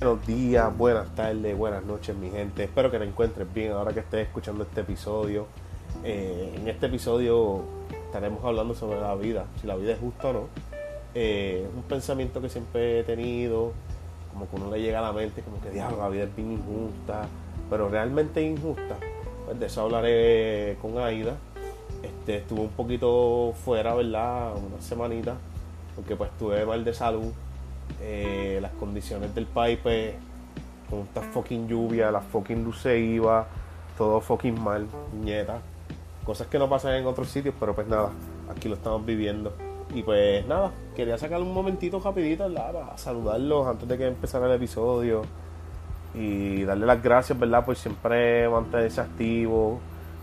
Buenos días, buenas tardes, buenas noches, mi gente. Espero que te encuentres bien ahora que estés escuchando este episodio. Eh, en este episodio estaremos hablando sobre la vida, si la vida es justa o no. Eh, un pensamiento que siempre he tenido, como que uno le llega a la mente, como que diablo, la vida es bien injusta, pero realmente injusta. Pues de eso hablaré con Aida. Este, estuve un poquito fuera, ¿verdad? Una semanita, porque pues estuve mal de salud eh, las condiciones del país, pues, con esta fucking lluvia, la fucking luz se iba, todo fucking mal, nieta. Cosas que no pasan en otros sitios, pero pues nada, aquí lo estamos viviendo. Y pues nada, quería sacar un momentito rapidito, ¿verdad? Para saludarlos antes de que empezara el episodio. Y darle las gracias, ¿verdad? Por siempre mantenerse activo.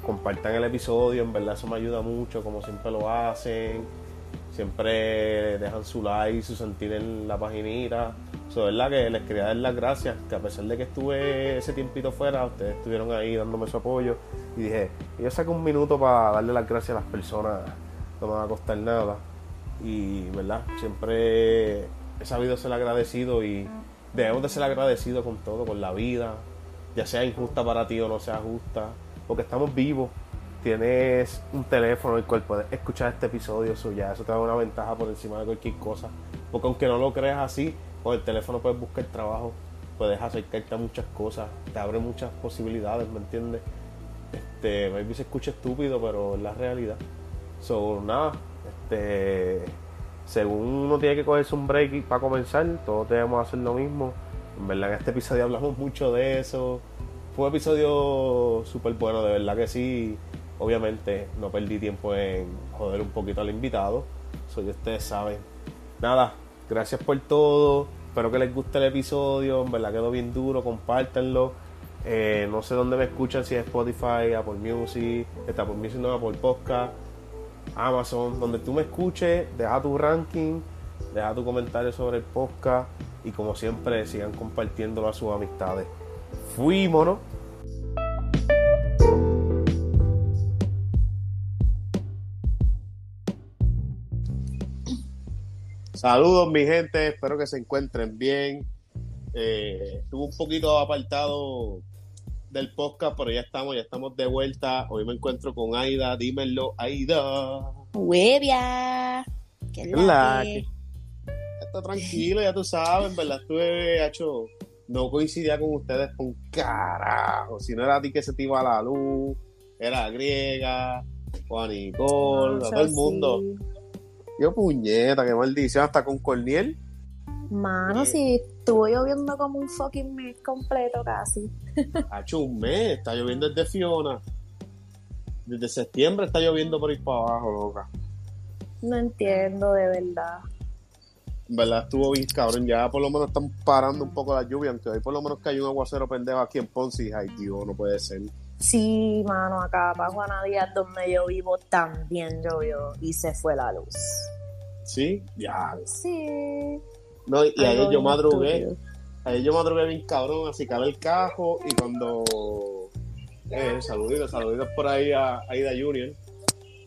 Compartan el episodio, en verdad eso me ayuda mucho, como siempre lo hacen siempre dejan su like, su sentir en la paginita. So, verdad que les quería dar las gracias, que a pesar de que estuve ese tiempito fuera, ustedes estuvieron ahí dándome su apoyo. Y dije, yo saco un minuto para darle las gracias a las personas, no me va a costar nada. Y, ¿verdad? Siempre he sabido ser agradecido y debemos de ser agradecidos con todo, con la vida, ya sea injusta para ti o no sea justa, porque estamos vivos tienes un teléfono el cual puedes escuchar este episodio, eso eso te da una ventaja por encima de cualquier cosa. Porque aunque no lo creas así, con el teléfono puedes buscar trabajo, puedes acercarte a muchas cosas, te abre muchas posibilidades, ¿me entiendes? Este, maybe se escucha estúpido, pero es la realidad. So, nada, este, según uno tiene que cogerse un break para comenzar, todos debemos hacer lo mismo. En verdad, en este episodio hablamos mucho de eso. Fue un episodio súper bueno, de verdad que sí Obviamente no perdí tiempo en joder un poquito al invitado. Soy ustedes saben. Nada, gracias por todo. Espero que les guste el episodio. En verdad quedó bien duro. Compártanlo. Eh, no sé dónde me escuchan, si es Spotify, Apple Music, está por Music no, Apple Podcast, Amazon, donde tú me escuches, deja tu ranking, deja tu comentario sobre el podcast y como siempre sigan compartiéndolo a sus amistades. Fuímonos. Saludos mi gente, espero que se encuentren bien. Eh, estuve un poquito apartado del podcast, pero ya estamos, ya estamos de vuelta. Hoy me encuentro con Aida, dímelo, Aida. Huevia. ¿Qué la Está tranquilo, ya tú sabes, ¿verdad? Estuve hecho, no coincidía con ustedes con carajo. Si no era a ti que se te iba la luz, era griega, Juan Nicole, todo el mundo. Yo puñeta, qué maldición, hasta con Corniel. Mano, eh. si estuvo lloviendo como un fucking mes completo casi. Ha hecho un mes, está lloviendo desde Fiona. Desde septiembre está lloviendo por ir para abajo, loca. No entiendo, de verdad. En verdad estuvo bien cabrón, ya por lo menos están parando un poco la lluvia, aunque hoy por lo menos que hay un aguacero pendejo aquí en Ponce y ay, tío, no puede ser. Sí, mano, acá para Juana Díaz, donde yo vivo, también llovió y se fue la luz. ¿Sí? Ya. Sí. No, y ayer yo madrugué. Ayer yo madrugué bien cabrón, así cabe el cajo y cuando. Eh, saluditos, saluditos por ahí a Aida Junior.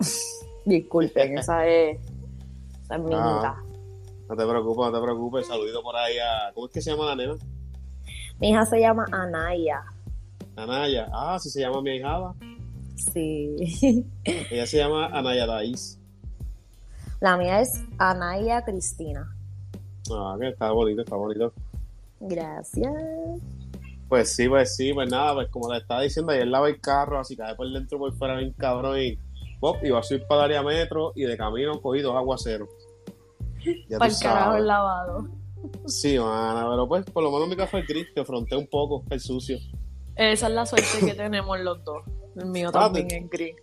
Disculpen, esa es. Esa es mi hija. No te preocupes, no te preocupes. Saludito por ahí a. ¿Cómo es que se llama la nena? Mi hija se llama Anaya. Anaya. Ah, sí se llama mi hijada. Sí. Ella se llama Anaya Daís. La mía es Anaya Cristina. Ah, que está bonito, está bonito. Gracias. Pues sí, pues sí, pues nada, pues como le estaba diciendo, ayer lava el carro, así que por dentro por fuera bien cabrón y pop, iba a subir para el área metro y de camino cogí dos aguaceros. para el carajo el lavado. Sí, mana, pero pues por lo menos mi café gris, que fronté un poco el sucio. Esa es la suerte que tenemos los dos. El mío ah, también es gris.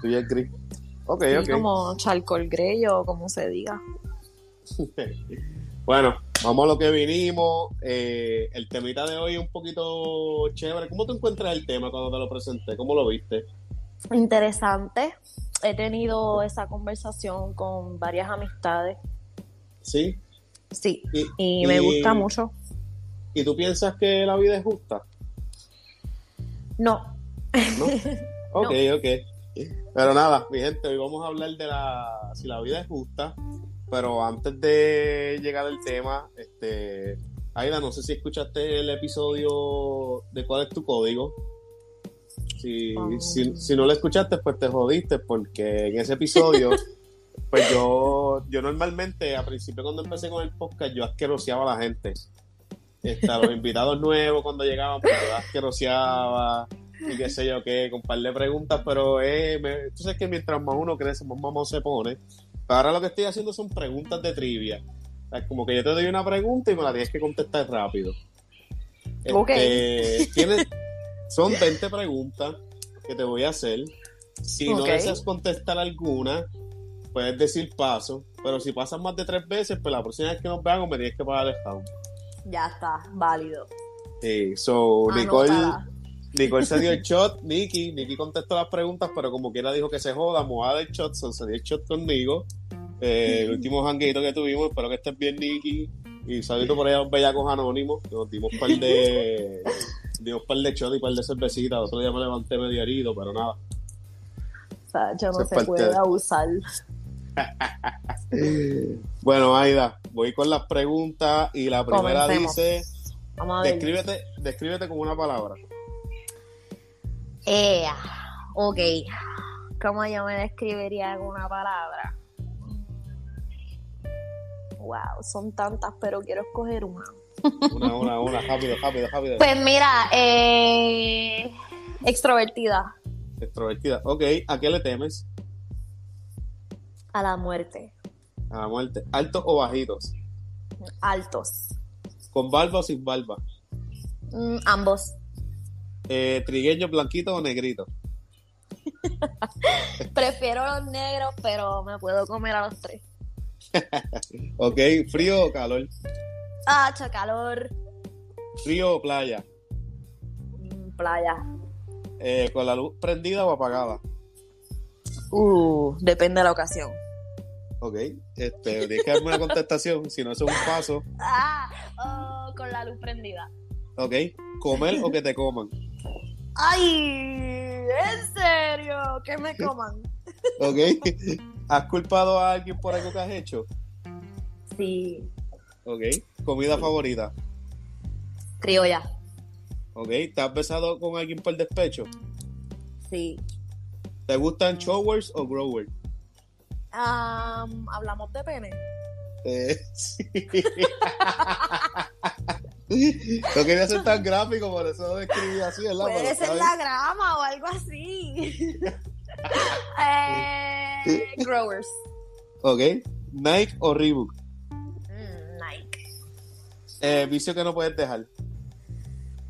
Tuyo es gris. Ok, ok. Como charcoal grey o como se diga. bueno, vamos a lo que vinimos. Eh, el temita de hoy es un poquito chévere. ¿Cómo te encuentras el tema cuando te lo presenté? ¿Cómo lo viste? Interesante. He tenido esa conversación con varias amistades. ¿Sí? Sí. y me gusta mucho. ¿Y tú piensas que la vida es justa? No. ¿No? Ok, ok. Pero nada, mi gente, hoy vamos a hablar de la si la vida es justa. Pero antes de llegar al tema, este, Aida, no sé si escuchaste el episodio de cuál es tu código. Si, Um. si, si no lo escuchaste, pues te jodiste, porque en ese episodio, pues yo, yo normalmente, a principio cuando empecé con el podcast, yo asqueroseaba a la gente. A los invitados nuevos cuando llegaban, pues yo asqueroseaba y qué sé yo qué, con un par de preguntas, pero eh, me- tú sabes que mientras más uno crece, más mamón se pone. Ahora lo que estoy haciendo son preguntas de trivia. O sea, como que yo te doy una pregunta y me la tienes que contestar rápido. Este, tienes- son 20 preguntas que te voy a hacer. Si no deseas contestar alguna, puedes decir paso. Pero si pasas más de tres veces, pues la próxima vez que nos veamos me tienes que pagar el round. Ya está, válido. Sí, so, Nicole, Anotada. Nicole se dio el shot, Nicky, Nicky contestó las preguntas, pero como quiera dijo que se joda, me va a dar el shot, so, se dio el shot conmigo. Eh, el último janguito que tuvimos, espero que estés bien, Nicky. Y saludito por allá a los bellacos anónimos, que nos dimos un par de, dimos par de shots y par de cervecitas. Otro día me levanté medio herido, pero nada. O sea, yo no se parte puede de- abusar. Bueno, Aida, voy con las preguntas y la primera Comencemos. dice, descríbete, descríbete con una palabra. Eh, ok. ¿Cómo yo me describiría con una palabra? Wow, son tantas, pero quiero escoger una. Una, una, una, rápido, rápido, rápido. Pues mira, eh, extrovertida Extrovertida. Ok, ¿a qué le temes? A la muerte, A la muerte. ¿Altos o bajitos? altos, ¿Con barba o sin barba? Mm, ambos. Eh, ¿Trigueño, blanquito o negrito? Prefiero los negros, pero me puedo comer a los tres. Ok, ¿frío o calor? Ah, calor, ¿Frío o playa? Mm, playa. Eh, ¿Con la luz prendida o apagada? Uh, depende de la ocasión. Ok, este, tienes que darme una contestación, si no eso es un paso. Ah, oh, con la luz prendida. Ok, ¿comer o que te coman? Ay, en serio, que me coman. Ok, ¿has culpado a alguien por algo que has hecho? Sí, Ok, ¿comida favorita? criolla. Ok, ¿te has besado con alguien por despecho? Sí. ¿Te gustan showers o growers? Am, Hablamos de pene. Eh, sí. no quería ser tan gráfico, por eso lo describí así, ¿verdad? Puede Pero ser la grama o algo así. eh, growers. Ok. Nike o Reebok. Mm, Nike. Eh, vicio que no puedes dejar.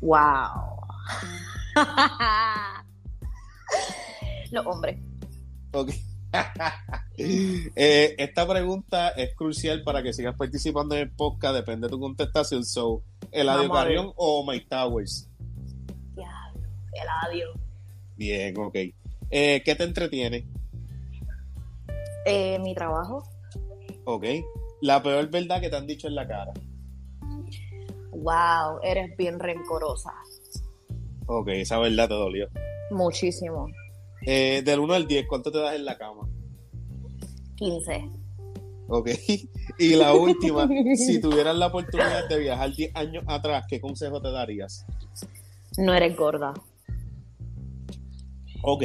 Wow. Los hombres. Ok. Eh, esta pregunta es crucial para que sigas participando en el podcast. Depende de tu contestación. So, Eladio. Carrión o Mike Towers. Diablo, Eladio. Bien, ok. Eh, ¿Qué te entretiene? Eh, mi trabajo. Ok. La peor verdad que te han dicho en la cara. Wow, eres bien rencorosa. Ok, esa verdad te dolió. Muchísimo. Eh, del 1 al 10, ¿cuánto te das en la cama? 15. Ok. Y la última, si tuvieras la oportunidad de viajar 10 años atrás, ¿qué consejo te darías? No eres gorda. Ok.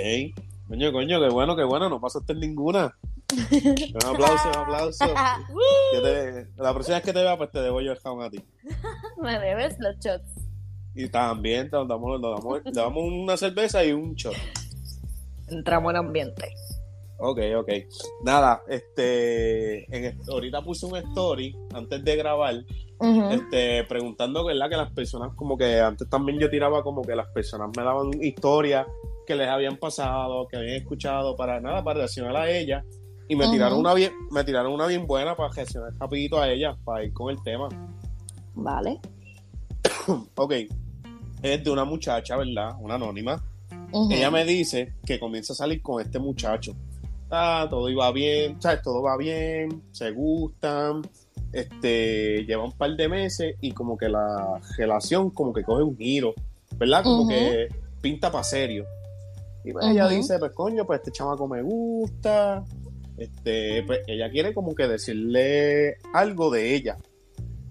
Coño, coño, qué bueno, qué bueno, no pasaste en ninguna. Un aplauso, un aplauso. Te- la próxima vez que te vea, pues te debo yo el jamón a ti. Me debes los shots. Y también te damos, le damos, le damos una cerveza y un shot. Entramos en ambiente. Ok, ok. Nada, este, en ahorita puse un story antes de grabar, este, preguntando, ¿verdad? Que las personas, como que antes también yo tiraba como que las personas me daban historias que les habían pasado, que habían escuchado, para nada, para reaccionar a ella. Y me tiraron una bien, me tiraron una bien buena para reaccionar rapidito a ella, para ir con el tema. Vale. Ok. Es de una muchacha, ¿verdad? Una anónima. Ella me dice que comienza a salir con este muchacho. Ah, todo iba bien, ¿sabes? Todo va bien, se gustan, este, lleva un par de meses y como que la relación como que coge un giro, ¿verdad? Como que pinta para serio. Y pues ella dice, pues coño, pues este chamaco me gusta, este, pues ella quiere como que decirle algo de ella.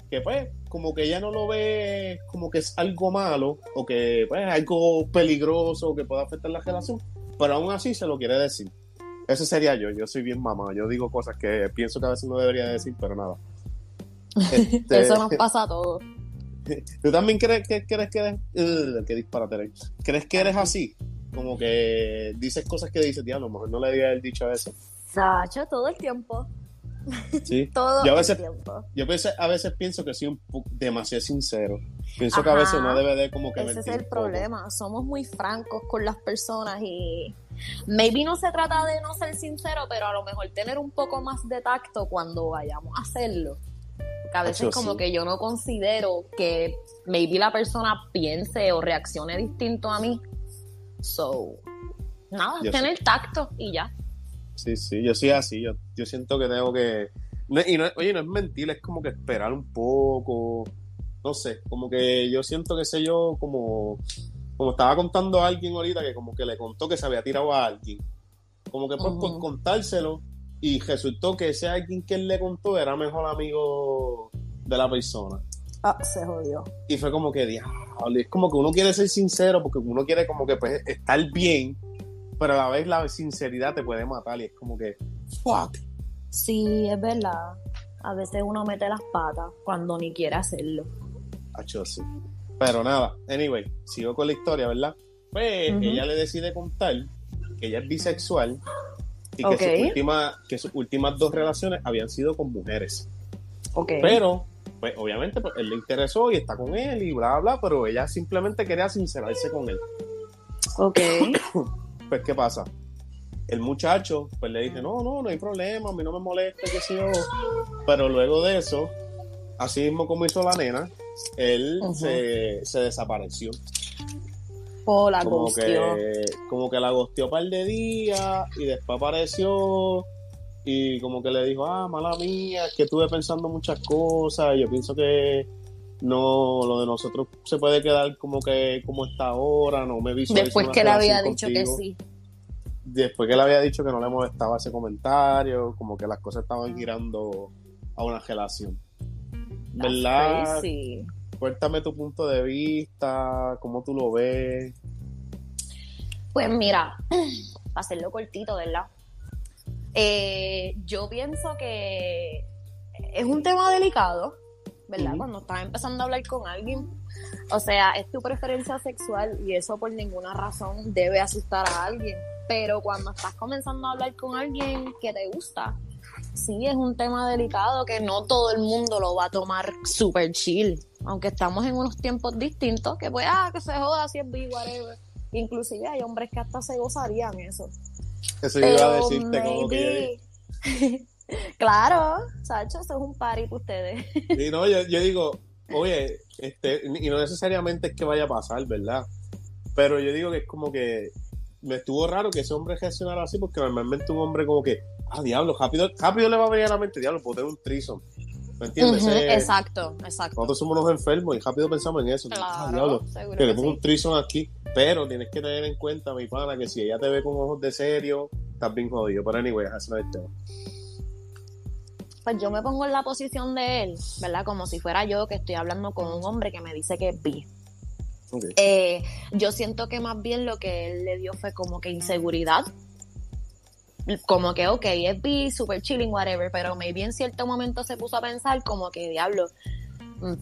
Que pues, como que ella no lo ve como que es algo malo o que pues, es algo peligroso que pueda afectar la relación, pero aún así se lo quiere decir. Ese sería yo, yo soy bien mamá, yo digo cosas que pienso que a veces no debería decir, pero nada. Este, Eso nos pasa a todos. ¿Tú también crees que, crees que eres... Uh, qué disparate. ¿Crees que eres así? Como que dices cosas que dices, diablo, a lo mejor no le había haber dicho eso. Sacho, todo el tiempo. Sí. Todo Yo a veces, el tiempo. yo a veces, a veces pienso que soy un demasiado sincero. Pienso que a veces Ajá. no debe de como que Ese es el poco. problema. Somos muy francos con las personas y maybe no se trata de no ser sincero, pero a lo mejor tener un poco más de tacto cuando vayamos a hacerlo. Porque a veces como sí. que yo no considero que maybe la persona piense o reaccione distinto a mí. So, nada, Yo tener tacto y ya. Sí, sí, yo soy así. Yo, yo siento que tengo que. no- y no, oye, no es mentir, es como que esperar un poco. No sé, como que yo siento que sé yo, como. Como estaba contando a alguien ahorita que como que le contó que se había tirado a alguien. Como que pues por contárselo. Y resultó que ese alguien que él le contó era mejor amigo de la persona. Ah, se jodió. Y fue como que, diablo, es como que uno quiere ser sincero porque uno quiere como que pues, estar bien, pero a la vez la sinceridad te puede matar y es como que, fuck. Sí, es verdad. A veces uno mete las patas cuando ni quiere hacerlo. Acho, sí. Pero nada, anyway, sigo con la historia, ¿verdad? Pues ella le decide contar que ella es bisexual y que, sus últimas, que sus últimas dos relaciones habían sido con mujeres. Ok. Pero, pues obviamente, pues, él le interesó y está con él y bla, bla, bla, pero ella simplemente quería sincerarse con él. ok. Pues, ¿qué pasa? El muchacho, pues le dice, no, no, no hay problema, a mí no me molesta, qué sé yo. Pero luego de eso, así mismo como hizo la nena, él se, se desapareció. O la Como que, como que la gosteó un par de días y después apareció y como que le dijo, ah, mala mía, es que estuve pensando muchas cosas, yo pienso que no, lo de nosotros se puede quedar como que como está ahora, no me visualizo Después que le había dicho que contigo". sí. después que le había dicho que no le molestaba ese comentario, como que las cosas estaban girando a una relación. ¿Verdad? Sí. Cuéntame tu punto de vista, cómo tú lo ves. Pues mira, para hacerlo cortito, ¿verdad? Eh, yo pienso que es un tema delicado, ¿verdad? Cuando estás empezando a hablar con alguien, o sea, es tu preferencia sexual y eso por ninguna razón debe asustar a alguien. Pero cuando estás comenzando a hablar con alguien que te gusta, sí es un tema delicado que no todo el mundo lo va a tomar super chill. Aunque estamos en unos tiempos distintos, que pues, ah, que se joda si es bi, whatever. Inclusive hay hombres que hasta se gozarían eso. Eso yo iba a decirte como que claro, Sacho, eso es un party para ustedes. Y no, yo, yo digo, oye, este, y no necesariamente es que vaya a pasar, ¿verdad? Pero yo digo que es como que me estuvo raro que ese hombre reaccionara así, porque normalmente un hombre como que, ah, diablo, rápido, rápido le va a venir a la mente, diablo, puedo tener un trison. ¿Me entiendes? Ese- exacto, exacto. Nosotros somos unos enfermos y rápido pensamos en eso. Ah, Claro, diablo, seguro que le pongo sí. un trison aquí. Pero tienes que tener en cuenta, mi pana, que si ella te ve con ojos de serio, estás bien jodido. Pero anyway, ese no es tema. Pues yo me pongo en la posición de él, ¿verdad? Como si fuera yo que estoy hablando con un hombre que me dice que es bi. Eh, yo siento que más bien lo que él le dio fue como que inseguridad. Como que, ok, es bi, super chilling, whatever, pero maybe en cierto momento se puso a pensar como que, diablo,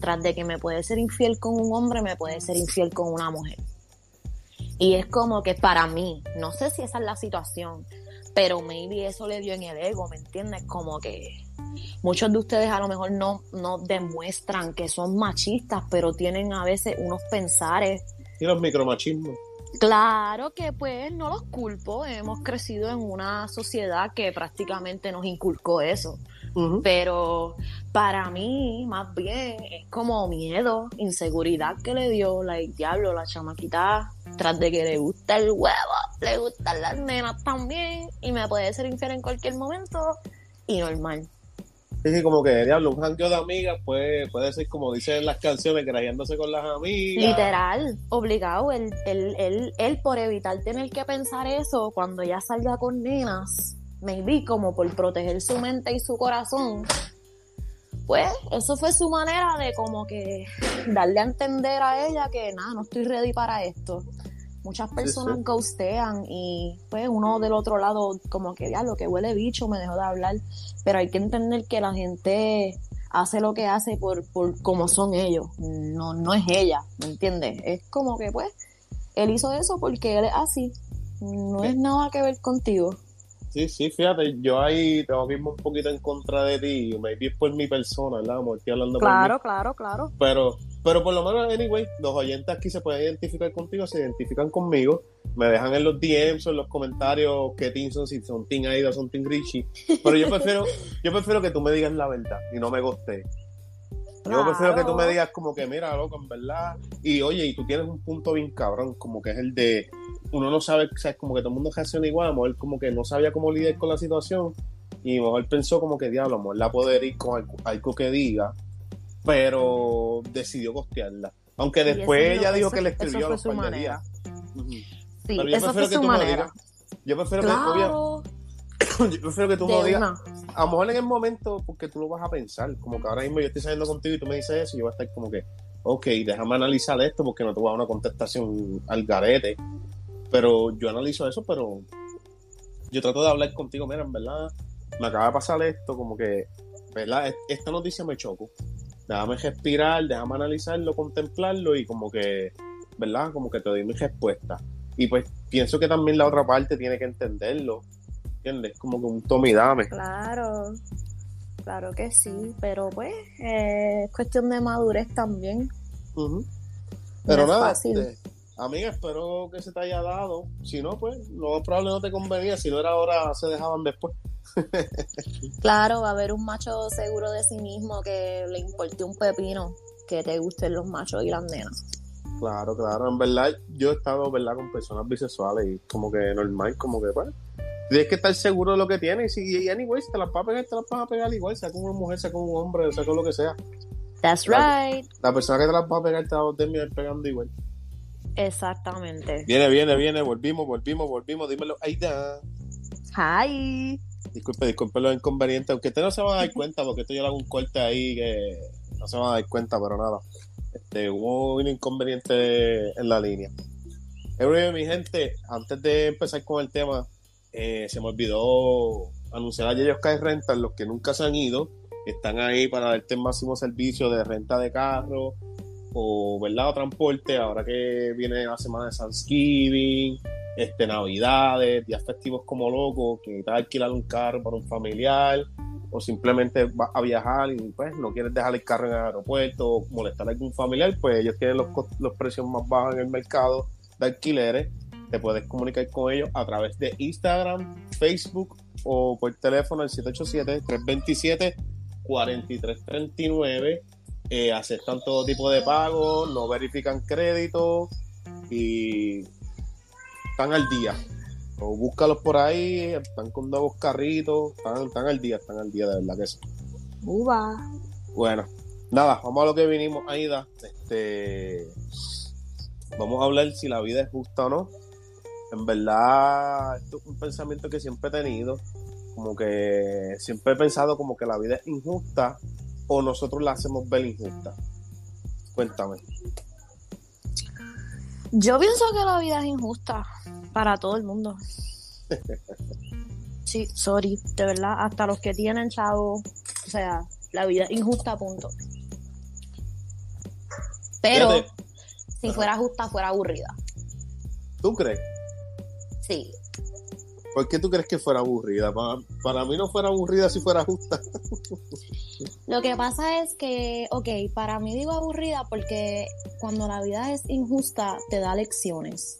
tras de que me puede ser infiel con un hombre, me puede ser infiel con una mujer. Y es como que para mí, no sé si esa es la situación, pero maybe eso le dio en el ego, ¿me entiendes? Como que muchos de ustedes a lo mejor no, no demuestran que son machistas, pero tienen a veces unos pensares Y los micromachismos. Claro que pues no los culpo, hemos crecido en una sociedad que prácticamente nos inculcó eso, pero para mí más bien es como miedo, inseguridad que le dio, la diablo, la chamaquita, tras de que le gusta el huevo, le gustan las nenas también y me puede ser infiel en cualquier momento y normal. Sí, sí, como que, diablo, un jangueo de amigas puede, puede ser como dicen las canciones, grajeándose con las amigas. Literal, obligado, él, él, él, él por evitar tener que pensar eso cuando ya salga con nenas, maybe como por proteger su mente y su corazón, pues eso fue su manera de como que darle a entender a ella que nada, no estoy ready para esto. Muchas personas ghostean y pues uno del otro lado como que ya lo que huele bicho me dejó de hablar, pero hay que entender que la gente hace lo que hace por, por como son ellos, no, no es ella, ¿me entiendes? Es como que pues él hizo eso porque él es así, no es nada que ver contigo. Sí, sí, fíjate, yo ahí tengo que irme un poquito en contra de ti, maybe es por mi persona, ¿verdad? estoy hablando claro, claro, claro. Pero, pero por lo menos, anyway, los oyentes aquí se pueden identificar contigo, se identifican conmigo, me dejan en los DMs o en los comentarios qué team son, si son Team Aida o son Team Richie. Pero yo prefiero, yo prefiero que tú me digas la verdad y no me guste. Yo prefiero que tú me digas como que, mira, loco, en verdad. Y oye, y tú tienes un punto bien cabrón, como que es el de uno no sabe, o sea, como que todo el mundo reacciona igual, a lo mejor como que no sabía cómo lidiar con la situación y a lo mejor pensó como que diablo, a lo mejor la poder ir con algo, que diga, pero decidió costearla. Aunque después ella dijo que le escribió a los par de días. Sí, pero yo eso prefiero fue que tú manera. me digas. Yo prefiero que, yo prefiero que tú me digas. A lo mejor en el momento, porque tú lo vas a pensar, como que ahora mismo yo estoy saliendo contigo y tú me dices eso, y yo voy a estar como que, ok, déjame analizar esto porque no te voy a dar una contestación al garete. Pero yo analizo eso, pero yo trato de hablar contigo, mira, en verdad, me acaba de pasar esto, como que, ¿verdad? Esta noticia me choco. Déjame respirar, déjame analizarlo, contemplarlo y como que, ¿verdad? Como que te doy mi respuesta. Y pues pienso que también la otra parte tiene que entenderlo, ¿entiendes? Como que un tome y dame. Claro, claro que sí, pero pues eh, es cuestión de madurez también. Pero nada, este, Amiga, espero que se te haya dado. Si no, pues lo probable no te convenía. Si no era ahora, se dejaban después. claro, va a haber un macho seguro de sí mismo que le importe un pepino que te gusten los machos y las nenas. Claro, claro. En verdad, yo he estado, ¿verdad?, con personas bisexuales y como que normal, como que, pues, tienes que estar seguro de lo que tienes. Y, y anyway, si te las vas a pegar, te las vas a pegar igual, sea con una mujer, sea con un hombre, sea con lo que sea. That's right. La, persona que te las va a pegar te va a terminar pegando igual. Exactamente. Viene, viene, viene, volvimos, volvimos, volvimos, dímelo. Está. Hi. Disculpe, disculpe los inconvenientes, aunque ustedes no se van a dar cuenta, porque esto yo le hago un corte ahí que no se van a dar cuenta, pero nada. Este, hubo un inconveniente en la línea. Everybody, mi gente, antes de empezar con el tema, eh, se me olvidó anunciar a ellos que hay renta, los que nunca se han ido, están ahí para darte el máximo servicio de renta de carro, o, ¿verdad? transporte, ahora que viene la semana de Thanksgiving, este, Navidades, días festivos como loco, que necesitas alquilar un carro para un familiar, o simplemente vas a viajar y pues no quieres dejar el carro en el aeropuerto o molestar a algún familiar, pues ellos tienen los, los precios más bajos en el mercado de alquileres. Te puedes comunicar con ellos a través de Instagram, Facebook o por teléfono al 787-327-4339 eh, aceptan todo tipo de pagos, no verifican crédito y están al día. O búscalos por ahí, están con nuevos carritos, están, al día, están al día de verdad que sí. Uva. Bueno, nada, vamos a lo que vinimos, Aida. Este, vamos a hablar si la vida es justa o no. En verdad, esto es un pensamiento que siempre he tenido. Como que siempre he pensado como que la vida es injusta o nosotros la hacemos ver injusta? Cuéntame. Yo pienso que la vida es injusta para todo el mundo. Sí, sorry, de verdad, hasta los que tienen chavo, o sea, la vida es injusta, punto. Pero si fuera justa, fuera aburrida. ¿Tú crees? Sí. ¿Por qué tú crees que fuera aburrida? Para, para mí no fuera aburrida si fuera justa. Lo que pasa es que, ok, para mí digo aburrida porque cuando la vida es injusta te da lecciones.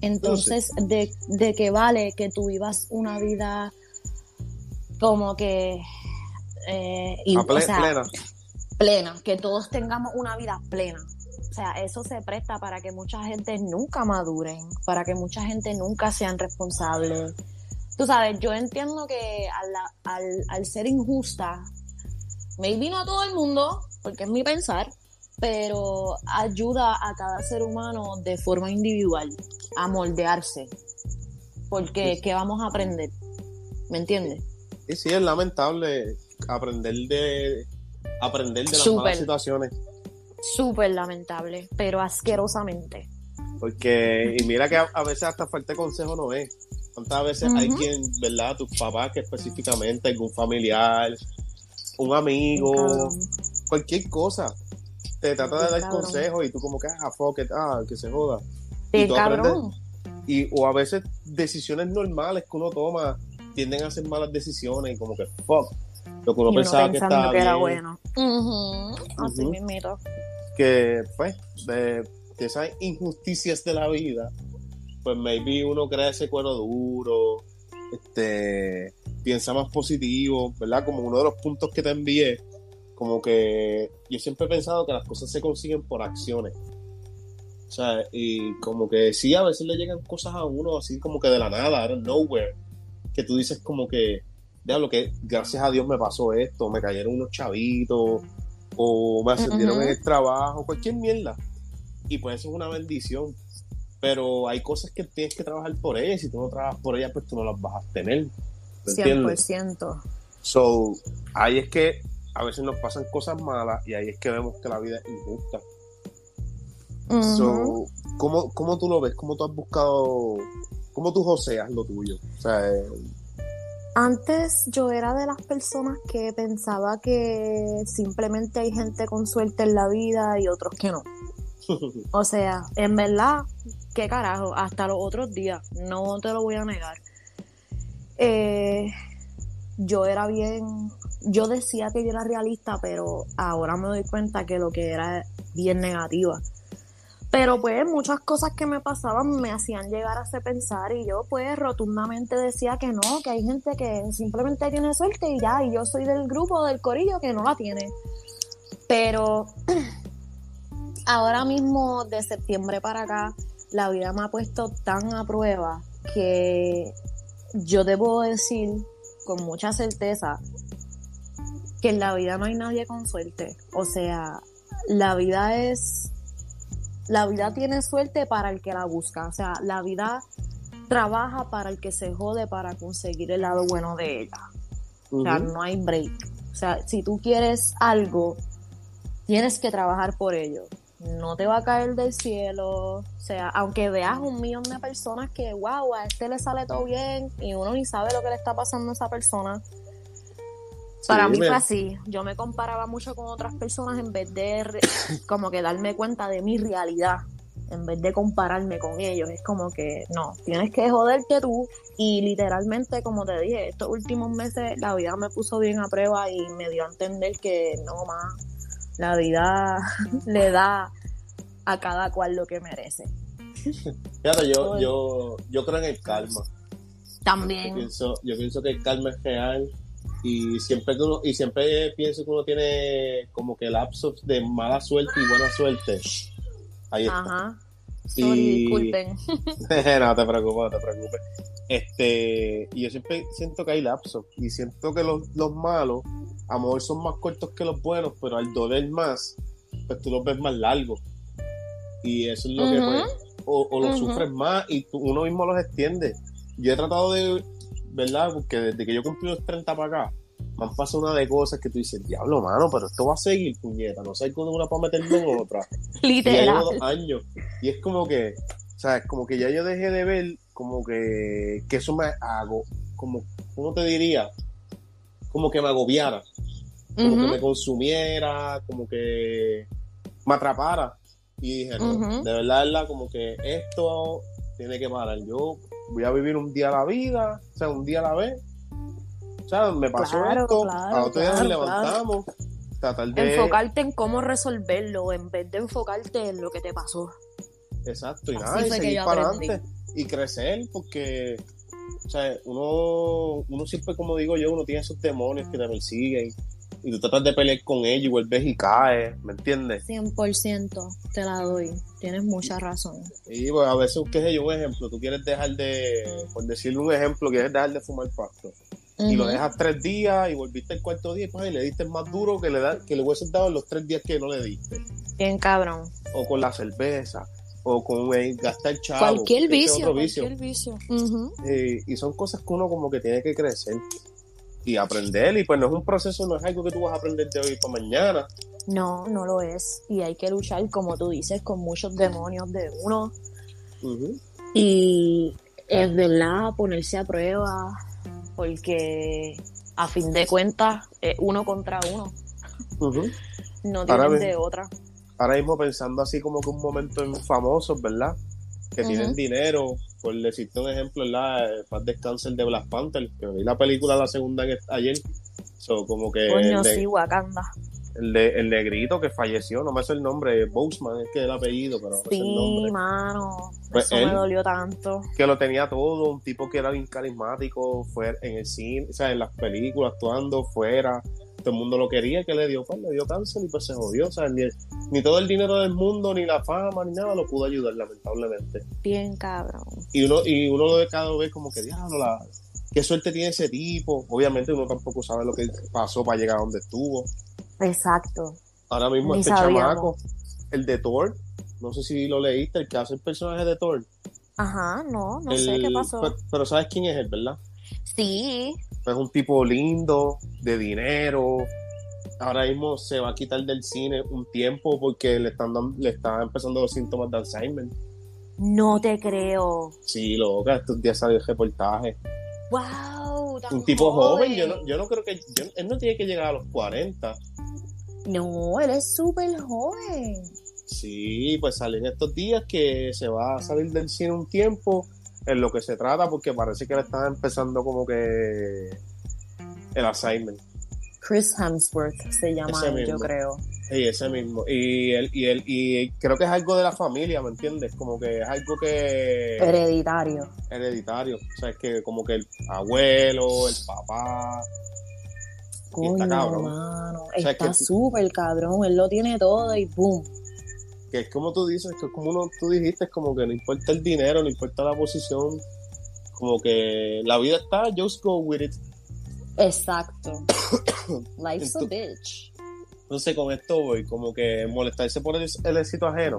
Entonces, de, de que vale que tú vivas una vida como que... Eh, plena. Plena, que todos tengamos una vida plena. O sea, eso se presta para que mucha gente nunca maduren, para que mucha gente nunca sean responsables. Tú sabes, yo entiendo que al, al, al ser injusta, maybe no a todo el mundo, porque es mi pensar, pero ayuda a cada ser humano de forma individual a moldearse. Porque, ¿qué vamos a aprender? ¿Me entiendes? Sí, sí, es lamentable aprender de, aprender de las malas situaciones. Súper lamentable, pero asquerosamente. Porque, y mira que a, veces hasta falta de consejo no es. ¿Cuántas veces hay quien, ¿verdad? Tus papás que específicamente, algún familiar, un amigo, cualquier cosa, te trata de dar consejo y tú como que, ah, fuck it, ah, que se joda. y cabrón. y, o a veces decisiones normales que uno toma tienden a hacer malas decisiones y como que, fuck, lo que uno pensaba que estaba que era bueno. Así mismito. Que, pues, de, esas injusticias de la vida, pues maybe uno crea ese cuero duro, este, piensa más positivo, ¿verdad? Como uno de los puntos que te envié, como que yo siempre he pensado que las cosas se consiguen por acciones. O sea, y como que sí, a veces le llegan cosas a uno así como que de la nada, out of nowhere, que tú dices como que, lo que gracias a Dios me pasó esto, me cayeron unos chavitos, o me ascendieron en el trabajo, cualquier mierda. Y pues eso es una bendición. Pero hay cosas que tienes que trabajar por ellas, y si tú no trabajas por ellas, pues tú no las vas a tener. 100%. So, ahí es que a veces nos pasan cosas malas y ahí es que vemos que la vida es injusta. so, ¿cómo, ¿cómo, tú lo ves? ¿Cómo tú has buscado, cómo tú joseas lo tuyo? O sea, eh, antes yo era de las personas que pensaba que simplemente hay gente con suerte en la vida y otros que no. O sea, en verdad, qué carajo, hasta los otros días, no te lo voy a negar. Eh, yo era bien, yo decía que yo era realista, pero ahora me doy cuenta que lo que era bien negativa. Pero pues muchas cosas que me pasaban me hacían llegar a pensar y yo pues rotundamente decía que no, que hay gente que simplemente tiene suerte y ya, y yo soy del grupo, del corillo que no la tiene. Pero ahora mismo de septiembre para acá, la vida me ha puesto tan a prueba que yo debo decir con mucha certeza que en la vida no hay nadie con suerte. O sea, la vida es la vida tiene suerte para el que la busca. O sea, la vida trabaja para el que se jode para conseguir el lado bueno de ella. O sea, no hay break. O sea, si tú quieres algo, tienes que trabajar por ello. No te va a caer del cielo. O sea, aunque veas un millón de personas que, wow, a este le sale todo bien y uno ni sabe lo que le está pasando a esa persona. Para mí fue así. Yo me comparaba mucho con otras personas en vez de como que darme cuenta de mi realidad, en vez de compararme con ellos. Es como que no, tienes que joderte tú. Y literalmente, como te dije, estos últimos meses la vida me puso bien a prueba y me dio a entender que no más, la vida le da a cada cual lo que merece. Fíjate, yo, yo, yo creo en el calma. También. pienso, yo pienso que el calma es real y siempre y siempre pienso que uno tiene como que lapsos de mala suerte y buena suerte. Ahí está. Ajá. disculpen. no te preocupes, no te preocupes. Este, y yo siempre siento que hay lapsos y siento que los, los malos a lo mejor son más cortos que los buenos, pero al doler más, pues tú los ves más largos. Y eso es lo que pues, o, o los sufres más y uno mismo los extiende. Yo he tratado de, ¿verdad? Porque desde que yo cumplí los 30 para acá, me han pasado una de cosas que tú dices, diablo, mano, pero esto va a seguir, puñeta, no sé con una para meterme en otra. Literal. Y llevo dos años. Y es como que, o sea, es como que ya yo dejé de ver como que, que eso me hago, como, ¿cómo te diría? Como que me agobiara, como que me consumiera, como que me atrapara. Y dije, no, de verdad, verdad, como que esto tiene que parar. Yo voy a vivir un día a la vida, o sea, un día a la vez. O sea, me pasó esto, a otro día nos levantamos. Tratar de... Enfocarte en cómo resolverlo en vez de enfocarte en lo que te pasó. Exacto, y nada, y seguir para adelante y crecer, porque, o sea, uno, uno siempre, como digo yo, uno tiene esos demonios que te persiguen y tú tratas de pelear con ellos y vuelves y caes, ¿me entiendes? 100% te la doy, tienes mucha razón. Y pues, a veces, qué sé yo, un ejemplo, tú quieres dejar de, por decirle un ejemplo, quieres dejar de fumar pasto. Y lo dejas tres días y volviste el cuarto día pues, y le diste más duro que le, da, que le hubieses dado en los tres días que no le diste. Bien cabrón. O con la cerveza o con gastar chavo. Cualquier vicio, cualquier vicio. y son cosas que uno como que tiene que crecer. y aprender. Y pues no es un proceso, no es algo que tú vas a aprender de hoy para mañana. No, no lo es. Y hay que luchar, como tú dices, con muchos demonios de uno. Y es verdad, ponerse a prueba, porque a fin de cuentas, es uno contra uno. No tienen de otra. Ahora mismo pensando así como que un momento en famosos, ¿verdad? Que tienen dinero, por decirte un ejemplo, ¿verdad? Paz descanse el de Black Panther, que vi la película la segunda ayer. So, como que. Coño, sí, Wakanda. El, de, el negrito que falleció, no me sé el nombre, Boseman, es que el apellido, pero no sí, el nombre. mano, pues eso me dolió tanto. Que lo tenía todo, un tipo que era bien carismático, fue en el cine, o sea, en las películas, actuando fuera, todo el mundo lo quería, que le dio, pues, le dio cáncer y pues se jodió, o sea, ni, ni, todo el dinero del mundo, ni la fama, ni nada lo pudo ayudar, lamentablemente. Bien cabrón. Y uno, y uno lo de cada vez como que, diablo, la, qué suerte tiene ese tipo, obviamente uno tampoco sabe lo que pasó para llegar a donde estuvo. Exacto. Ahora mismo este chamaco, el de Thor, no sé si lo leíste, el que hace el personaje de Thor. Ajá, no, no sé qué pasó. Pero, sabes quién es él, ¿verdad? Sí. Es un tipo lindo, de dinero. Ahora mismo se va a quitar del cine un tiempo porque le están le están empezando los síntomas de Alzheimer. No te creo. Sí, loca, estos días salió el reportaje. ¡Wow! un tipo joven, yo, no, yo no creo que. él no tiene que llegar a los 40. No, él es súper joven. Sí, pues salen estos días que se va a salir del cine un tiempo en lo que se trata, porque parece que le están empezando como que el assignment. Chris Hemsworth se llama yo creo. Sí, ese mismo. Y él, y él, y creo que es algo de la familia, ¿me entiendes? Como que es algo que. Hereditario. Hereditario. O sea, es que como que el abuelo, el papá, está cabrón. está súper cabrón. Él lo tiene todo y ¡boom! Que es como tú dices, que es como uno, tú dijiste, es como que no importa el dinero, no importa la posición. Como que la vida está, just go with it. Exacto. Life's a bitch. Entonces con esto voy, como que molestarse por el, el éxito ajeno.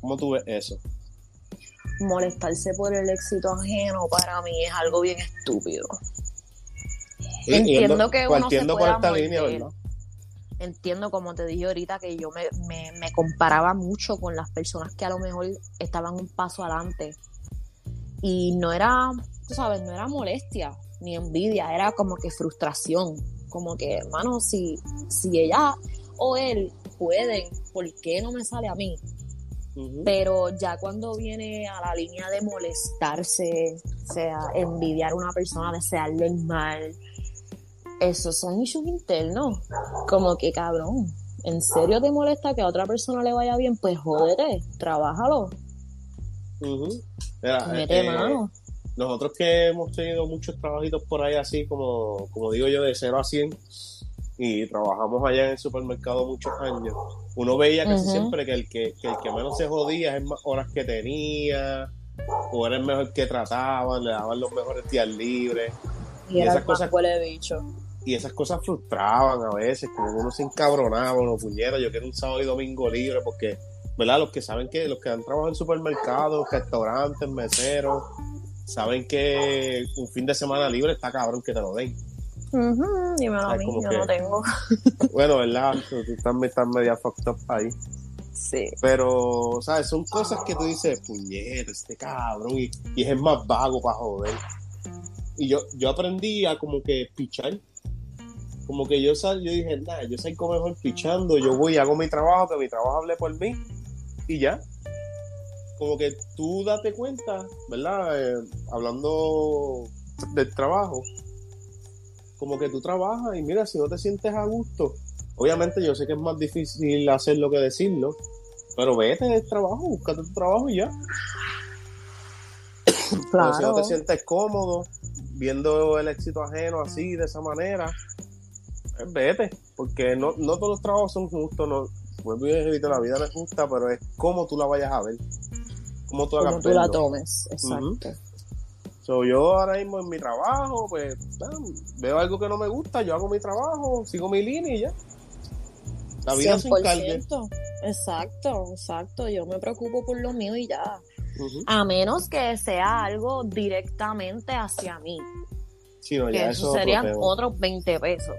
¿Cómo tú ves eso? molestarse por el éxito ajeno para mí es algo bien estúpido. Entiendo que uno se pueda Entiendo, como te dije ahorita, que yo me, me, comparaba mucho con las personas que a lo mejor estaban un paso adelante. Y no era, tú sabes, no era molestia ni envidia, era como que frustración. Como que, hermano, si, si ella o él pueden, ¿por qué no me sale a mí? Pero ya cuando viene a la línea de molestarse, o sea, envidiar a una persona, desearle el mal, esos son issues internos. Como que cabrón, ¿en serio te molesta que a otra persona le vaya bien? Pues jódete, trabájalo. Mete eh, mano. Nosotros que hemos tenido muchos trabajitos por ahí así, como, como digo yo, de 0 a 100, y trabajamos allá en el supermercado muchos años, uno veía casi siempre que el que, el que menos se jodía es más horas que tenía, o era el mejor que trataban, le daban los mejores días libres. Y, esas cosas huele bicho y esas cosas frustraban a veces, como uno se encabronaba, uno puñera, yo quiero un sábado y domingo libre, porque, ¿verdad? Los que saben que, los que han trabajado en supermercados, restaurantes, meseros, saben que un fin de semana libre está cabrón que te lo den. Uh a mí, yo no tengo. bueno, ¿verdad? Tú también estás media fucked up ahí. Sí. Pero, ¿sabes? Son cosas que tú dices, puñeta, este cabrón, y, y es el más vago para joder. Y yo, yo aprendí a como que pichar como que yo sal, yo dije, nada, yo salgo mejor pichando, yo voy hago mi trabajo, que mi trabajo hable por mí, y ya. Como que tú date cuenta, ¿verdad? Eh, hablando del trabajo, como que tú trabajas y mira, si no te sientes a gusto, obviamente yo sé que es más difícil hacerlo que decirlo, pero vete del trabajo, búscate tu trabajo y ya. Claro. si no te sientes cómodo viendo el éxito ajeno así, de esa manera, vete, porque no, no todos los trabajos son justos, no, vuelvo y la vida no es justa, pero es cómo tú la vayas a ver, cómo tú, tú la tomes, exacto. yo ahora mismo en mi trabajo, pues veo algo que no me gusta, yo hago mi trabajo, sigo mi línea y ya. La vida se encargue. Exacto, exacto. Yo me preocupo por lo mío y ya. A menos que sea algo directamente hacia mí. Sí, no, que ya eso eso es otro serían otros 20 pesos.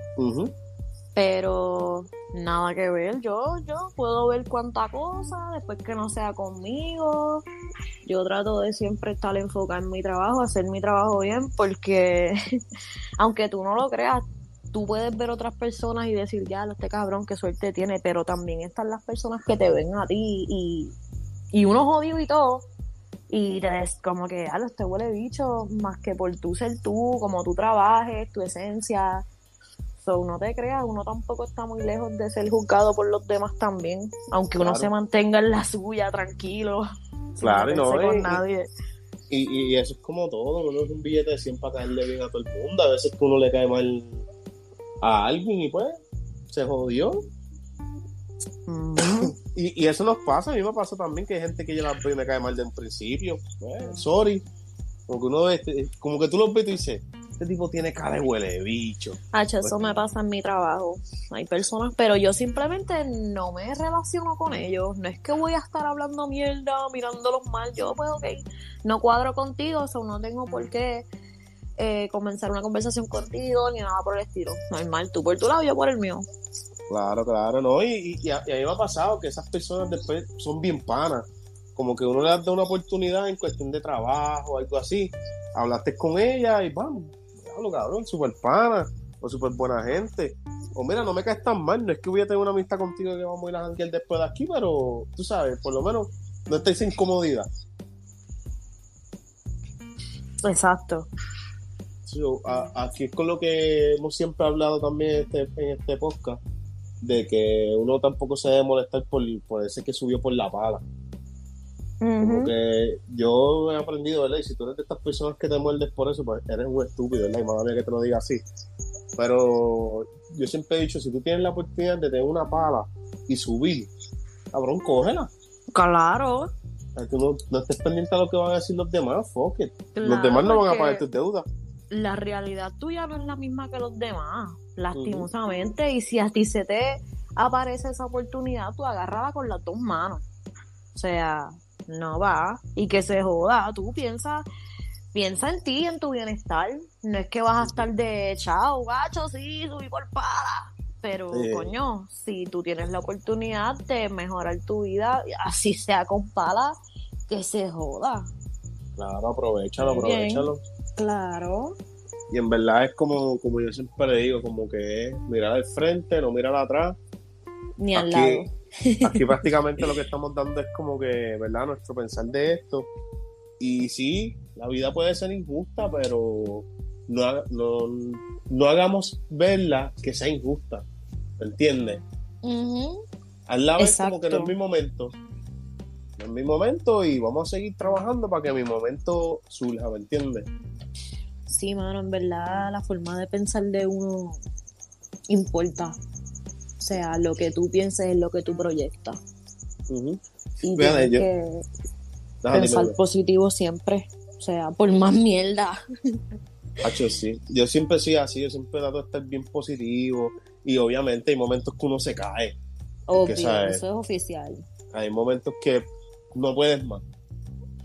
Pero nada que ver, yo, yo puedo ver cuánta cosa, después que no sea conmigo. Yo trato de siempre estar enfocada en mi trabajo, hacer mi trabajo bien, porque aunque tú no lo creas, tú puedes ver otras personas y decir, ya, este cabrón, qué suerte tiene, pero también están las personas que te ven a ti y, y uno jodido y todo. Y te des como que, ah, este huele bicho, más que por tú ser tú, como tú trabajes, tu esencia. So, no te creas, uno tampoco está muy lejos de ser juzgado por los demás también, aunque uno se mantenga en la suya, tranquilo. Claro, no, con y- nadie. Y, y eso es como todo, uno es un billete de 100 para caerle bien a todo el mundo. A veces uno le cae mal a alguien y pues se jodió. Ujú. Y, y eso nos pasa, a mí me pasa también que hay gente que yo la veo y me cae mal de un principio. Pues, sorry. Como que uno este- como que tú lo ves y dices, este tipo tiene cara de huele de bicho. Hacho, Pues eso me pasa en mi trabajo. Hay personas, pero yo simplemente no me relaciono con ellos. No es que voy a estar hablando mierda, mirándolos mal. Yo, pues, ok, no cuadro contigo, o no tengo por qué eh, comenzar una conversación contigo ni nada por el estilo. Normal, tú por tu lado, yo por el mío. Claro, claro, ¿no? Y, y, y a, y a mí me ha pasado que esas personas después son bien panas. Como que uno le da una oportunidad en cuestión de trabajo o algo así. Hablaste con ella y vamos, diablo, cabrón, súper pana o súper buena gente. O mira, no me caes tan mal, no es que voy a tener una amistad contigo que vamos a ir a janguear después de aquí, pero tú sabes, por lo menos no estés sin comodidad. Exacto. Sí, a- aquí es con lo que hemos siempre hablado también en este, en este podcast, de que uno tampoco se debe molestar por, por ese que subió por la pala. Como Ujú. que yo he aprendido, ¿verdad? Y si tú eres de estas personas que te muerdes por eso, pues eres un estúpido, ¿verdad? Y madre mía que te lo diga así. Pero yo siempre he dicho, si tú tienes la oportunidad de tener una pala y subir, cabrón, cógela. Claro. Tú no, no estés pendiente a lo que van a decir los demás, fuck it. los demás no van a pagar tus deudas. La realidad tuya no es la misma que los demás, lastimosamente. Y si a ti se te aparece esa oportunidad, tú agárrala con las dos manos. O sea, no va. Y que se joda. Tú piensa, piensa en ti, en tu bienestar. No es que vas a estar de chao, gacho, sí, subí por para. Pero, Sí. coño, si tú tienes la oportunidad de mejorar tu vida, así sea con pala, que se joda. Claro, aprovechalo, aprovechalo. Claro. Y en verdad es como, como yo siempre le digo, como que es mirar al frente, no mirar atrás. Ni al lado. Aquí, prácticamente lo que estamos dando es como que, ¿verdad? Nuestro pensar de esto. Y sí, la vida puede ser injusta, pero no, no, no hagamos verla que sea injusta. ¿Me entiendes? Al lado es como que no es mi momento. No es mi momento y vamos a seguir trabajando para que mi momento surja, ¿me entiendes? Sí, mano, en verdad la forma de pensar de uno importa. O sea, lo que tú pienses es lo que tú proyectas. Y tienes yo- que Déjame pensar positivo siempre. O sea, por más mierda. Hacho, sí. Yo siempre soy así, yo siempre trato de estar bien positivo. Y obviamente hay momentos que uno se cae. Obvio, eso es oficial. Hay momentos que no puedes más.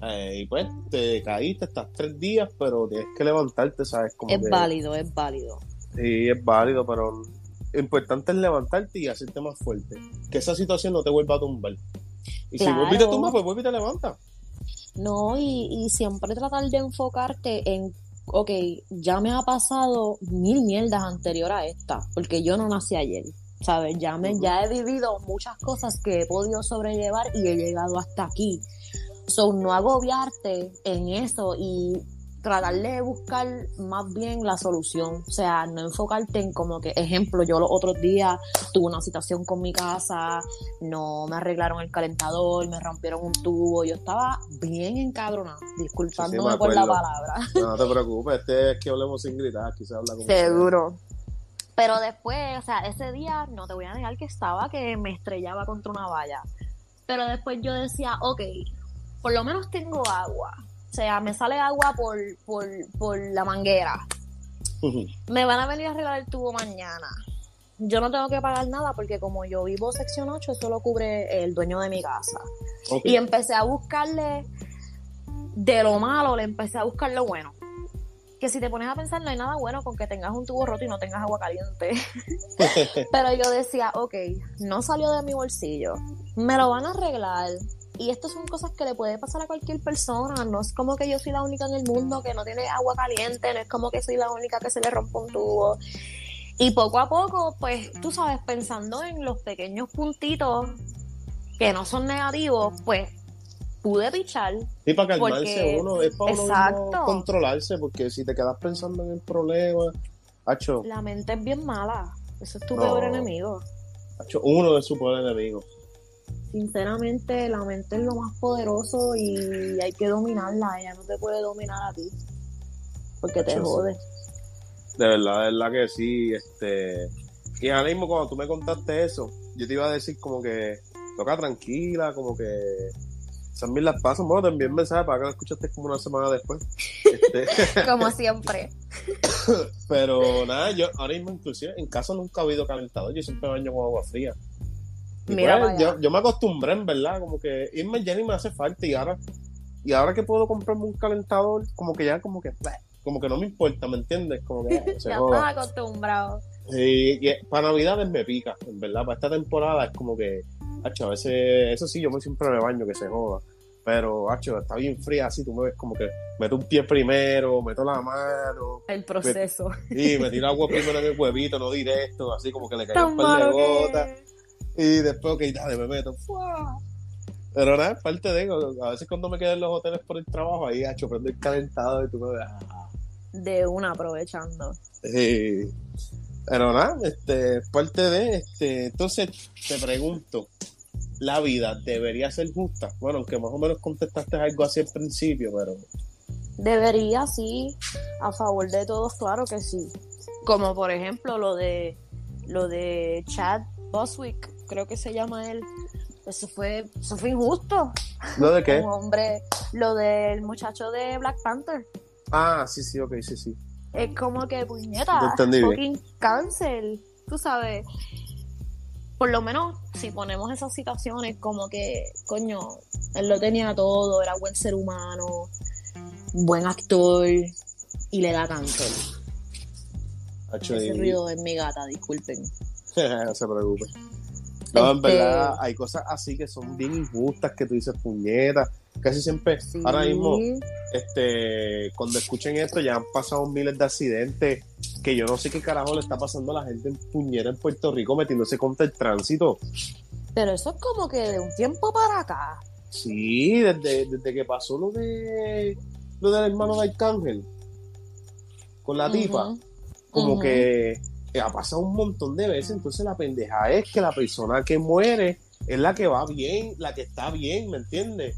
Eh, y pues te caíste, estás tres días, pero tienes que levantarte, ¿sabes? Como Es que- válido, es válido. Sí, es válido, pero lo importante es levantarte y hacerte más fuerte. Que esa situación no te vuelva a tumbar. Y si Claro. vuelve y te tumba, pues vuelve y te levanta. No, y, y siempre tratar de enfocarte en, ok, ya me ha pasado mil mierdas anterior a esta, porque yo no nací ayer, ¿sabes? Ya, me, ya he vivido muchas cosas que he podido sobrellevar y he llegado hasta aquí. So, no agobiarte en eso y tratar de buscar más bien la solución. O sea, no enfocarte en como que, ejemplo, yo los otros días tuve una situación con mi casa, no me arreglaron el calentador, me rompieron un tubo, yo estaba bien encabronada, disculpándome me por la palabra. No, no te preocupes, este es que hablemos sin gritar, aquí se habla como Seguro. Pero después, o sea, ese día no te voy a negar que estaba que me estrellaba contra una valla. Pero después yo decía, ok, por lo menos tengo agua. O sea, me sale agua por, por, por la manguera. Me van a venir a arreglar el tubo mañana. Yo no tengo que pagar nada porque como yo vivo sección 8, eso lo cubre el dueño de mi casa. Y empecé a buscarle, de lo malo, le empecé a buscar lo bueno. que si te pones a pensar, no hay nada bueno con que tengas un tubo roto y no tengas agua caliente. Pero yo decía, ok, no salió de mi bolsillo, me lo van a arreglar. Y esto son cosas que le puede pasar a cualquier persona. No es como que yo soy la única en el mundo que no tiene agua caliente, no es como que soy la única que se le rompe un tubo. Y poco a poco, pues, tú sabes, pensando en los pequeños puntitos que no son negativos, pues pude pichar. Sí, para calmarse uno, es para uno controlarse, porque si te quedas pensando en el problema, hacho. La mente es bien mala, eso es tu peor enemigo. Hacho, uno de sus peores enemigos. Sinceramente, la mente es lo más poderoso y hay que dominarla, ella no te puede dominar a ti, porque te jode. De verdad, de verdad que sí, este... Y ahora mismo cuando tú me contaste eso, yo te iba a decir como que toca tranquila, como que también las pasan. Bueno, también mensaje para que lo escuchaste como una semana después. Este, como siempre. Pero nada, yo ahora mismo inclusive en casa nunca he habido calentador, yo siempre baño con agua fría. Mira, pues, yo, yo, me acostumbré, en verdad, como que irme ni me hace falta y ahora, y ahora que puedo comprarme un calentador, como que ya como que, como que no me importa, ¿me entiendes? Como que ya estás acostumbrado. Sí, y para Navidades me pica, en verdad, para esta temporada es como que a veces, eso sí, yo me siempre me baño, que se joda. Pero, hacho, está bien fría así, tú me ves como que meto un pie primero, meto la mano. El proceso. y me tiro agua primero en el huevito, no directo, así como que le cae un par de gotas. Y después, ok, dale, me meto. Pero nada, parte de A veces cuando me quedo en los hoteles por el trabajo, ahí, hacho, prendo el calentado y tú me ves. Ah. De una aprovechando. Sí. Pero nada, este, parte de, este, entonces te pregunto, la vida debería ser justa. Bueno, aunque más o menos contestaste algo así al principio, pero... Debería, sí, a favor de todos, claro que sí. Como por ejemplo lo de lo de Chad Boswick, creo que se llama él. Eso fue, eso fue injusto. ¿Lo de qué? hombre, lo del muchacho de Black Panther. Ah, sí, sí, ok, sí, sí. Es como que, puñeta, fucking cancel, tú sabes por lo menos si ponemos esas situaciones como que, coño, él lo tenía todo, era buen ser humano, buen actor y le da cáncer. Ese ruido es mi gata, disculpen. no se preocupe. No, en verdad, hay cosas así que son bien injustas que tú dices, puñetas. Casi siempre, ahora mismo, este, cuando escuchen esto, ya han pasado miles de accidentes que yo no sé qué carajo le está pasando a la gente en puñera en Puerto Rico metiéndose contra el tránsito. Pero eso es como que de un tiempo para acá. Sí, desde, desde que pasó lo de lo del hermano de Arcángel con la tipa, como que ha pasado un montón de veces, entonces la pendeja es que la persona que muere es la que va bien, la que está bien, ¿me entiendes?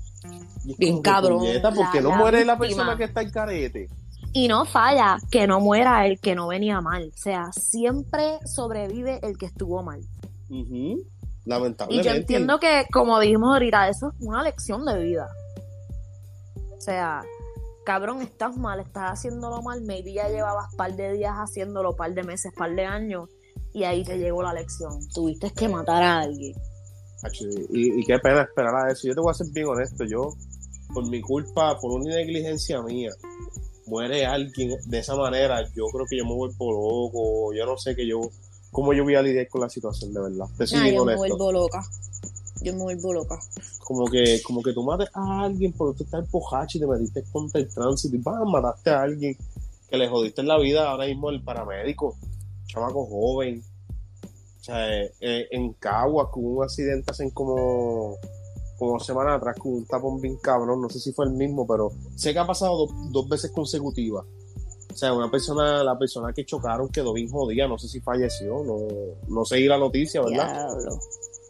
Bien cabrón. porque no muere la persona que está en carete. Y no falla que no muera el que no venía mal. O sea, siempre sobrevive el que estuvo mal. Lamentablemente. Y yo entiendo que, como dijimos ahorita, eso es una lección de vida. O sea, cabrón, estás mal, estás haciéndolo mal, maybe ya llevabas par de días haciéndolo, par de meses, par de años, y ahí te llegó la lección. Tuviste que matar a alguien. Y, y qué pena esperar a eso. Yo te voy a ser bien honesto, yo, por mi culpa, por una negligencia mía, muere alguien de esa manera, yo creo que yo me vuelvo loco, yo no sé que yo, cómo yo voy a lidiar con la situación de verdad. Te yo me vuelvo loca. Yo me vuelvo loca. Como que, como que tú mates a alguien porque tú estás pojacho y te metiste contra el tránsito y vas, mataste a alguien que le jodiste en la vida ahora mismo el paramédico, chamaco joven. O sea, eh, eh, en Caguas con un accidente hacen como como semanas atrás con un tapón bien cabrón, no sé si fue el mismo, pero sé que ha pasado dos veces consecutivas. O sea, una persona, la persona que chocaron quedó bien jodida, no sé si falleció, no, no seguí la noticia, ¿verdad?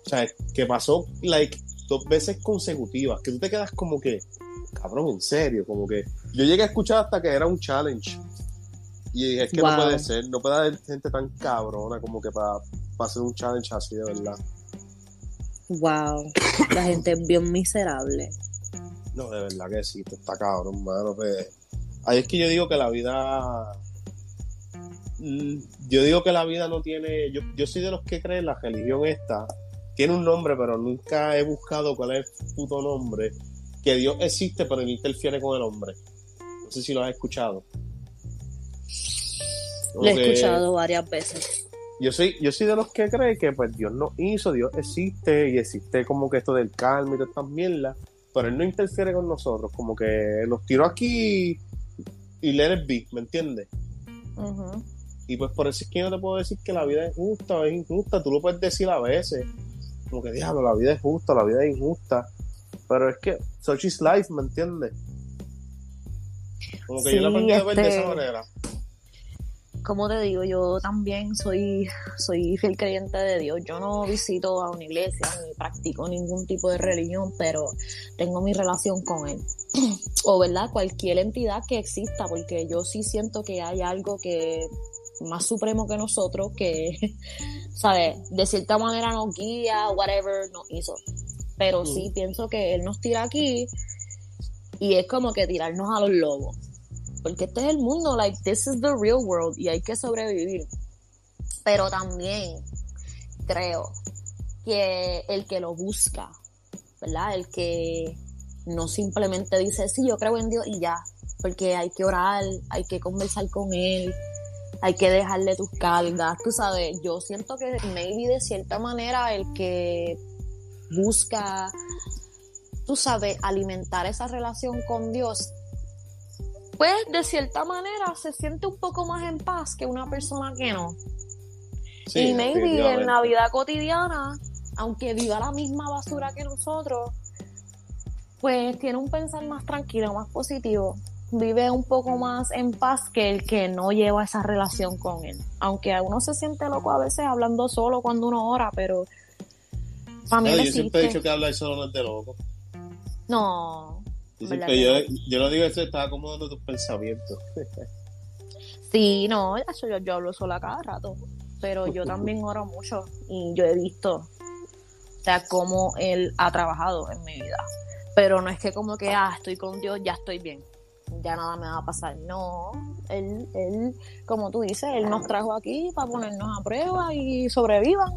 O sea, que pasó like dos veces consecutivas, que tú te quedas como que, cabrón, en serio, como que yo llegué a escuchar hasta que era un challenge. Y es que no puede ser, no puede haber gente tan cabrona como que para hacer un challenge así, de verdad. Wow, la gente es bien miserable. No, de verdad que sí, está cabrón, mano. Pues. Ahí es que yo digo que la vida. Mm, yo digo que la vida no tiene. Yo, yo soy de los que creen la religión esta. Tiene un nombre, pero nunca he buscado cuál es el puto nombre. Que Dios existe, pero no interfiere con el hombre. No sé si lo has escuchado. Lo he escuchado varias veces. Yo soy, yo soy de los que cree que pues Dios no hizo, Dios existe y existe como que esto del calma y de estas mierdas, pero Él no interfiere con nosotros, como que nos tiró aquí y let it be, ¿me entiendes? Y pues por eso es que yo no te puedo decir que la vida es justa o es injusta, tú lo puedes decir a veces, como que diablo, la vida es justa, la vida es injusta, pero es que such is life, ¿me entiendes? Como que yo la aprendí a ver de esa este, manera como te digo, yo también soy, soy fiel creyente de Dios. Yo no visito a una iglesia ni practico ningún tipo de religión, pero tengo mi relación con Él. o, ¿verdad? Cualquier entidad que exista, porque yo sí siento que hay algo que más supremo que nosotros que, ¿sabes? De cierta manera nos guía, whatever, nos hizo. Pero sí mm. pienso que Él nos tira aquí y es como que tirarnos a los lobos porque este es el mundo, like, this is the real world y hay que sobrevivir. Pero también creo que el que lo busca, ¿verdad? El que no simplemente dice, sí, yo creo en Dios y ya, porque hay que orar, hay que conversar con Él, hay que dejarle tus cargas, tú sabes, yo siento que maybe de cierta manera el que busca, tú sabes, alimentar esa relación con Dios pues de cierta manera se siente un poco más en paz que una persona que no. y maybe en la vida cotidiana, aunque viva la misma basura que nosotros, pues tiene un pensar más tranquilo, más positivo. Vive un poco más en paz que el que no lleva esa relación con él. Aunque uno se siente loco a veces hablando solo cuando uno ora, pero para mí Yo siempre he dicho que hablar solo no es de loco. No, yo, yo, no digo eso, estaba acomodando tus pensamientos. sí, no, yo, yo hablo sola cada rato, pero yo también oro mucho y yo he visto, o sea, cómo él ha trabajado en mi vida. Pero no es que como que, ah, estoy con Dios, ya estoy bien, ya nada me va a pasar. No, él, él, como tú dices, él nos trajo aquí para ponernos a prueba y sobrevivan.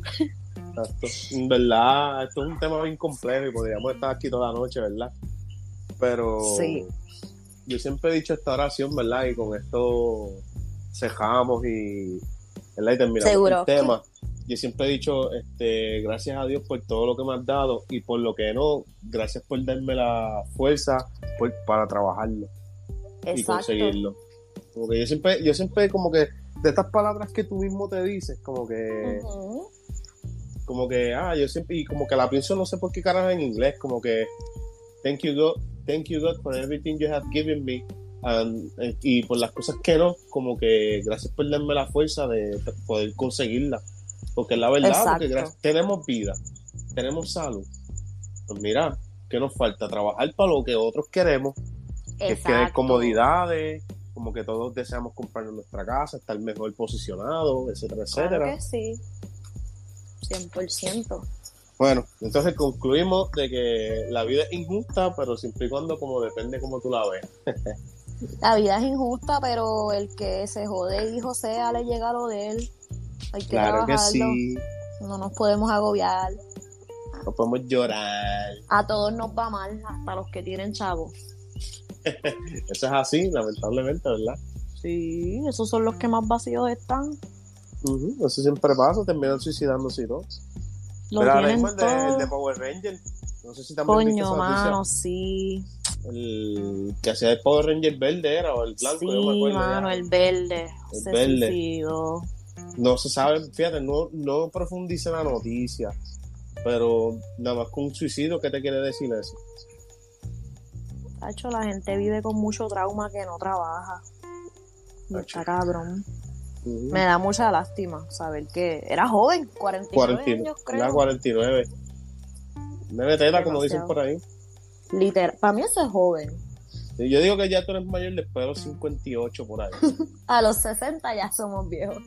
Exacto. En verdad, esto es un tema bien complejo y podríamos estar aquí toda la noche, ¿verdad? Pero yo siempre he dicho esta oración, ¿verdad? Y con esto cejamos y, ¿verdad? y terminamos el tema. Yo siempre he dicho, este, gracias a Dios por todo lo que me has dado y por lo que no, gracias por darme la fuerza para trabajarlo y conseguirlo. Como que yo siempre, yo siempre como que de estas palabras que tú mismo te dices, como que, como que, ah, yo siempre, y como que la pienso no sé por qué carajo en inglés, como que, thank you God, thank you God for everything you have given me. y por las cosas que no, como que gracias por darme la fuerza de poder conseguirla. Porque la verdad, porque tenemos vida, tenemos salud. Pues mira, ¿qué nos falta? Trabajar para lo que otros queremos, que es tener comodidades, como que todos deseamos comprar nuestra casa, estar mejor posicionado, etcétera, etcétera. Claro que sí, 100%. Bueno, entonces concluimos de que la vida es injusta, pero siempre y cuando como depende como tú la veas. la vida es injusta, pero el que se jode hijo sea le llega lo de él. Hay que claro que sí. No nos podemos agobiar. No podemos llorar. A todos nos va mal, hasta los que tienen chavos. Eso es así, lamentablemente, ¿verdad? Sí, esos son los que más vacíos están. Eso siempre pasa, terminan suicidándose y todo. Lo Pero el, de, el de Power Ranger. No sé si también Coño, mano, sí. El que hacía el Power Ranger verde era o el blanco. Sí, me mano, el verde. El se verde. Suicidó. No se sabe, fíjate, no, no profundice la noticia. Pero nada más con un suicidio, ¿qué te quiere decir eso? Hecho la gente vive con mucho trauma que no trabaja. está cabrón. Me da mucha lástima saber que era joven, 49 años creo. Era 49. Debe tela, como dicen por ahí. Literal, para mí eso es joven. Yo digo que ya tú eres mayor después de los 58 por ahí. a los 60 ya somos viejos.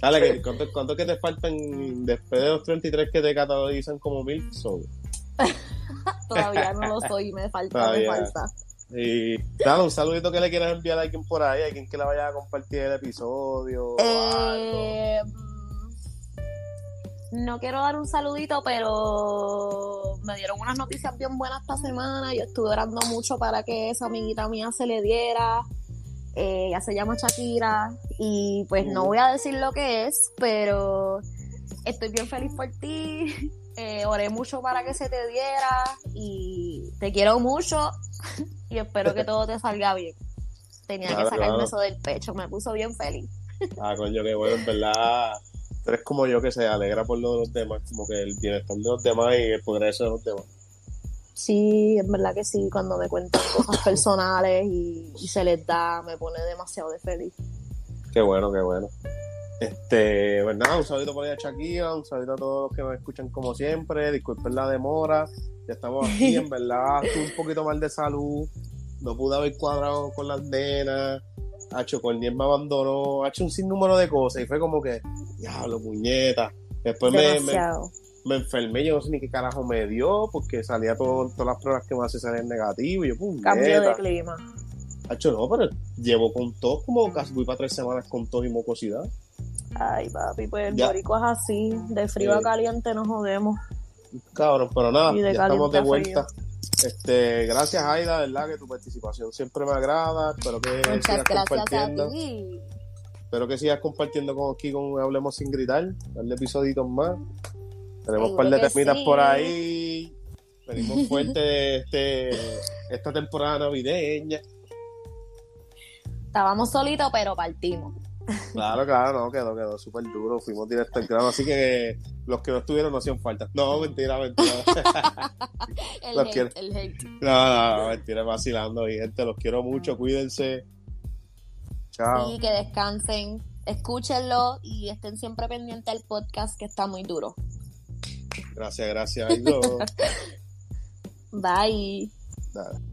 Dale, ¿cuánto, ¿cuánto, que te faltan después de los 33 que te categorizan como mil? Todavía no lo soy, me falta, me falta. Y dale un saludito que le quieras enviar a alguien por ahí, a alguien que le vaya a compartir el episodio. Eh, no quiero dar un saludito, pero me dieron unas noticias bien buenas esta semana. Yo estuve orando mucho para que esa amiguita mía se le diera. Eh, ella se llama Shakira y pues no voy a decir lo que es, pero estoy bien feliz por ti. Eh, oré mucho para que se te diera y te quiero mucho y espero que todo te salga bien. Tenía que sacarme eso del pecho, me puso bien feliz. Ah, coño, qué bueno, en verdad. Tú eres como yo que se alegra por lo de los demás, como que el bienestar de los demás y el progreso de los demás. Sí, es verdad que sí, cuando me cuentan cosas personales y, se les da, me pone demasiado de feliz. Qué bueno, qué bueno. Este, pues nada, un saludo por ahí a Shakira, un saludo a todos los que me escuchan como siempre, disculpen la demora, ya estamos aquí, en verdad, estuve un poquito mal de salud, no pude haber cuadrado con las nenas, Hacho, Corniel me abandonó, ha hecho un sinnúmero de cosas y fue como que, diablo, puñeta. Después me, me, enfermé, yo no sé ni qué carajo me dio, porque salía todo, todas las pruebas que me hace salir negativo. Y yo, puñeta. Cambio de clima. Hacho, no, pero llevo con tos como casi voy para tres semanas con tos y mucosidad. Ay, papi, pues el borico es así, de frío a eh. caliente nos jodemos. Cabrón, pero nada, ya estamos de vuelta. Este, gracias Aida, verdad que tu participación siempre me agrada. Espero que sigas compartiendo. Espero que sigas compartiendo con aquí con Hablemos sin gritar, darle episodios más. Tenemos un par de temitas por ahí. Venimos fuerte este, esta temporada navideña. Estábamos solitos, pero partimos. Claro, claro, no, quedó, quedó súper duro. Fuimos directo al grano, así que los que no estuvieron no hacían falta. No, mentira, mentira. el, hate, el hate. No, no, mentira, vacilando, mi gente. Los quiero mucho, cuídense. Chao. Sí, que descansen. Escúchenlo y estén siempre pendientes al podcast que está muy duro. Gracias, gracias. Bye. Dale.